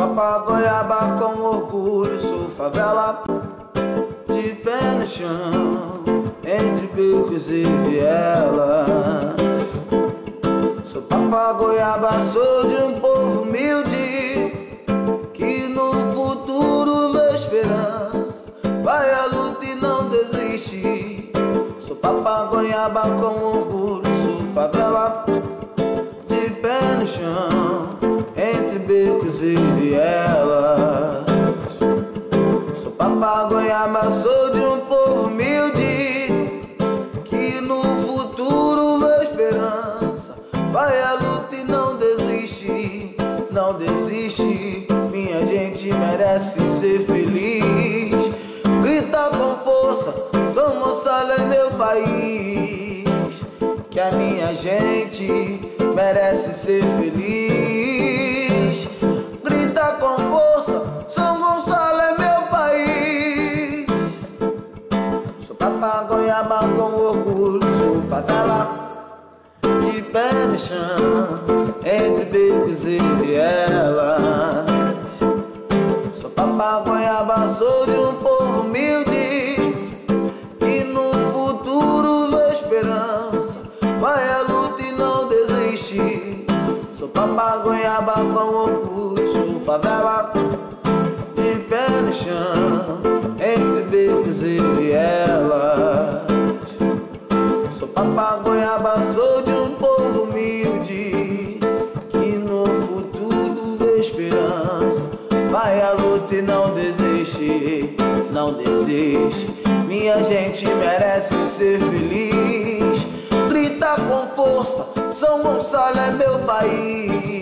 papagoiaba com orgulho, sou favela de pé no chão, entre becos e vielas. Sou papagoiaba, sou de um povo humilde que no futuro vê esperança. Vai à luta e não desiste. Sou papagoiaba com orgulho, sou favela de pé no chão, becos e vielas. Sou papagoiaba, sou de um povo humilde que no futuro vê esperança. Vai à luta e não desiste, não desiste. Minha gente merece ser feliz. Grita com força, Gonçalo é meu país. Que a minha gente merece ser feliz. Favela de pé no chão, entre becos e vielas. Sou papagoiaba, sou de um povo humilde e no futuro vê esperança. Vai à luta e não desiste. Sou papagoiaba com orgulho, sou favela de pé no chão, esperança. Vai à luta e não desiste, não desiste. Minha gente merece ser feliz. Grita com força, São Gonçalo é meu país.